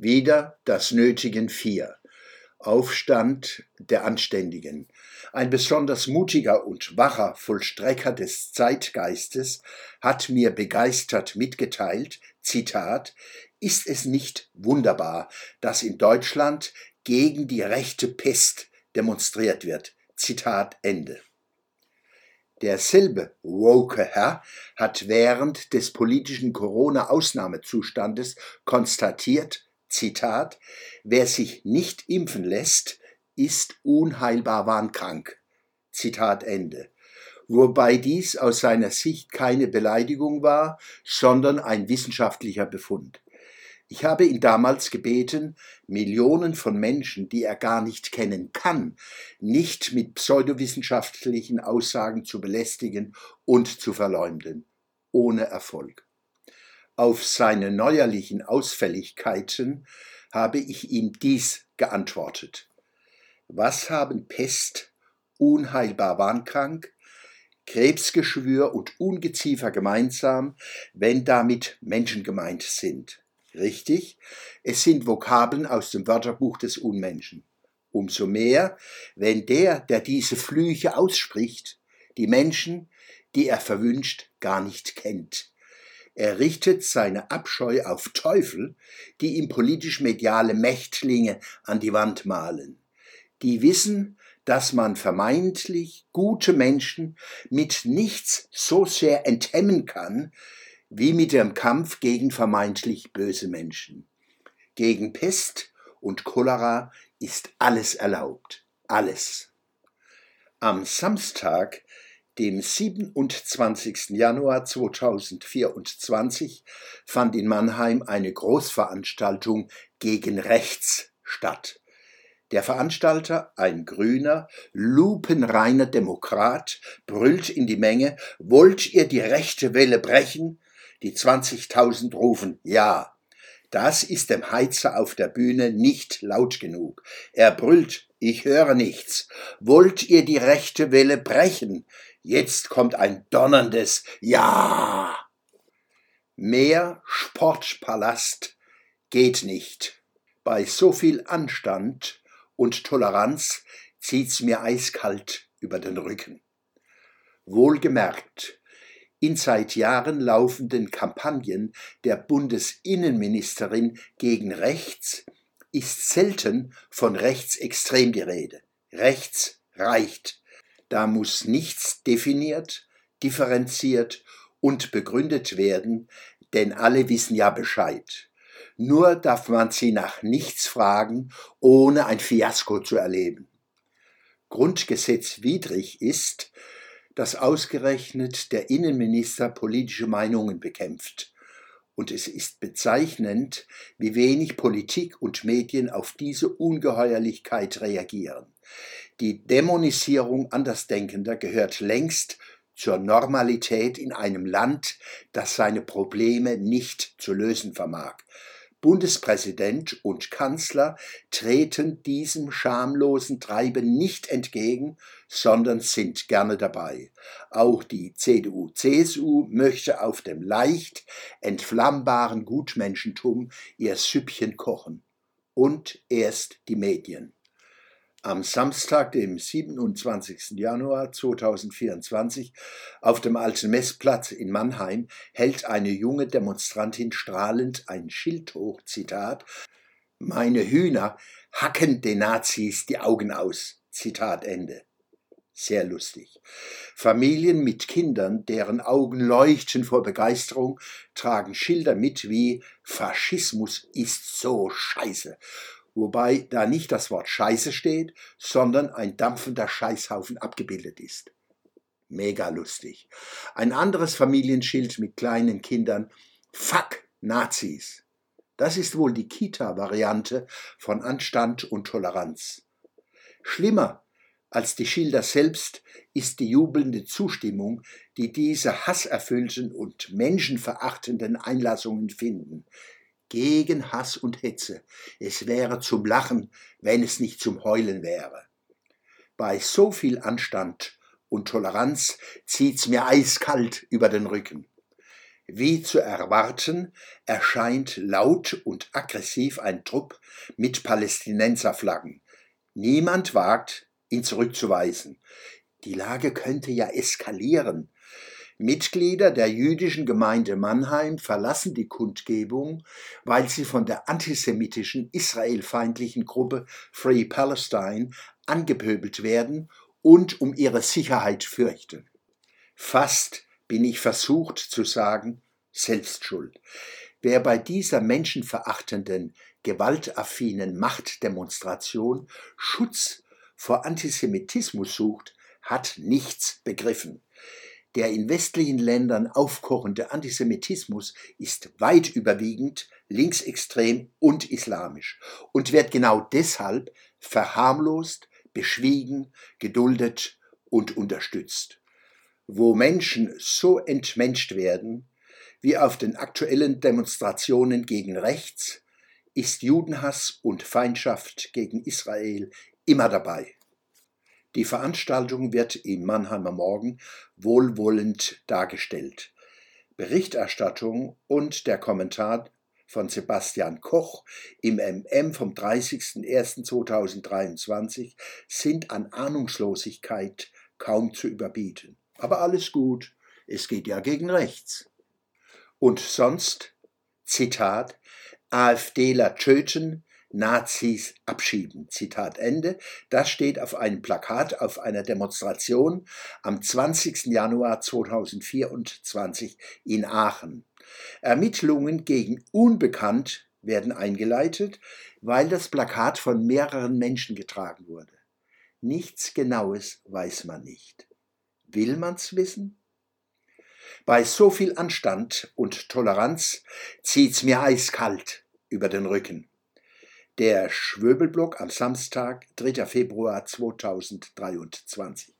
Wieder das Nötigen vier. Aufstand der Anständigen. Ein besonders mutiger und wacher Vollstrecker des Zeitgeistes hat mir begeistert mitgeteilt, Zitat, ist es nicht wunderbar, dass in Deutschland gegen die rechte Pest demonstriert wird. Zitat Ende. Derselbe woke Herr hat während des politischen Corona-Ausnahmezustandes konstatiert, Zitat, wer sich nicht impfen lässt, ist unheilbar wahnkrank. Zitat Ende. Wobei dies aus seiner Sicht keine Beleidigung war, sondern ein wissenschaftlicher Befund. Ich habe ihn damals gebeten, Millionen von Menschen, die er gar nicht kennen kann, nicht mit pseudowissenschaftlichen Aussagen zu belästigen und zu verleumden. Ohne Erfolg. Auf seine neuerlichen Ausfälligkeiten habe ich ihm dies geantwortet. Was haben Pest, unheilbar wahnkrank, Krebsgeschwür und Ungeziefer gemeinsam, wenn damit Menschen gemeint sind? Richtig, es sind Vokabeln aus dem Wörterbuch des Unmenschen. Umso mehr, wenn der, der diese Flüche ausspricht, die Menschen, die er verwünscht, gar nicht kennt. Er richtet seine Abscheu auf Teufel, die ihm politisch-mediale Mächtlinge an die Wand malen. Die wissen, dass man vermeintlich gute Menschen mit nichts so sehr enthemmen kann, wie mit dem Kampf gegen vermeintlich böse Menschen. Gegen Pest und Cholera ist alles erlaubt. Alles. Am Samstag, dem 27. Januar 2024, fand in Mannheim eine Großveranstaltung gegen Rechts statt. Der Veranstalter, ein grüner, lupenreiner Demokrat, brüllt in die Menge, wollt ihr die rechte Welle brechen? Die 20.000 rufen Ja. Das ist dem Heizer auf der Bühne nicht laut genug. Er brüllt, ich höre nichts. Wollt ihr die rechte Welle brechen? Jetzt kommt ein donnerndes Ja. Mehr Sportpalast geht nicht. Bei so viel Anstand und Toleranz zieht's mir eiskalt über den Rücken. Wohlgemerkt, in seit Jahren laufenden Kampagnen der Bundesinnenministerin gegen rechts ist selten von rechtsextrem die Rede. Rechts reicht. Da muss nichts definiert, differenziert und begründet werden, denn alle wissen ja Bescheid. Nur darf man sie nach nichts fragen, ohne ein Fiasko zu erleben. Grundgesetzwidrig ist, dass ausgerechnet der Innenminister politische Meinungen bekämpft. Und es ist bezeichnend, wie wenig Politik und Medien auf diese Ungeheuerlichkeit reagieren. Die Dämonisierung Andersdenkender gehört längst zur Normalität in einem Land, das seine Probleme nicht zu lösen vermag. Bundespräsident und Kanzler treten diesem schamlosen Treiben nicht entgegen, sondern sind gerne dabei. Auch die CDU-CSU möchte auf dem leicht entflammbaren Gutmenschentum ihr Süppchen kochen. Und erst die Medien. Am Samstag, dem 27. Januar 2024, auf dem Alten Messplatz in Mannheim, hält eine junge Demonstrantin strahlend ein Schild hoch, Zitat, Meine Hühner hacken den Nazis die Augen aus, Zitat Ende. Sehr lustig. Familien mit Kindern, deren Augen leuchten vor Begeisterung, tragen Schilder mit wie Faschismus ist so scheiße wobei da nicht das Wort Scheiße steht, sondern ein dampfender Scheißhaufen abgebildet ist. Mega lustig. Ein anderes Familienschild mit kleinen Kindern. Fuck Nazis. Das ist wohl die Kita-Variante von Anstand und Toleranz. Schlimmer als die Schilder selbst ist die jubelnde Zustimmung, die diese hasserfüllten und menschenverachtenden Einlassungen finden gegen Hass und Hetze. Es wäre zum Lachen, wenn es nicht zum Heulen wäre. Bei so viel Anstand und Toleranz zieht's mir eiskalt über den Rücken. Wie zu erwarten, erscheint laut und aggressiv ein Trupp mit Palästinenserflaggen. Niemand wagt, ihn zurückzuweisen. Die Lage könnte ja eskalieren. Mitglieder der jüdischen Gemeinde Mannheim verlassen die Kundgebung, weil sie von der antisemitischen israelfeindlichen Gruppe Free Palestine angepöbelt werden und um ihre Sicherheit fürchten. Fast bin ich versucht zu sagen, Selbstschuld. Wer bei dieser menschenverachtenden, gewaltaffinen Machtdemonstration Schutz vor Antisemitismus sucht, hat nichts begriffen. Der in westlichen Ländern aufkochende Antisemitismus ist weit überwiegend linksextrem und islamisch und wird genau deshalb verharmlost, beschwiegen, geduldet und unterstützt wo Menschen so entmenscht werden, wie auf den aktuellen Demonstrationen gegen rechts, ist Judenhass und Feindschaft gegen Israel immer dabei. Die Veranstaltung wird im Mannheimer Morgen wohlwollend dargestellt. Berichterstattung und der Kommentar von Sebastian Koch im MM vom 30.01.2023 sind an Ahnungslosigkeit kaum zu überbieten. Aber alles gut, es geht ja gegen rechts. Und sonst, Zitat, AfDler töten, Nazis abschieben. Zitat Ende. Das steht auf einem Plakat auf einer Demonstration am 20. Januar 2024 in Aachen. Ermittlungen gegen Unbekannt werden eingeleitet, weil das Plakat von mehreren Menschen getragen wurde. Nichts Genaues weiß man nicht. Will man's wissen? Bei so viel Anstand und Toleranz zieht's mir eiskalt über den Rücken. Der Schwöbelblock am Samstag, 3. Februar 2023.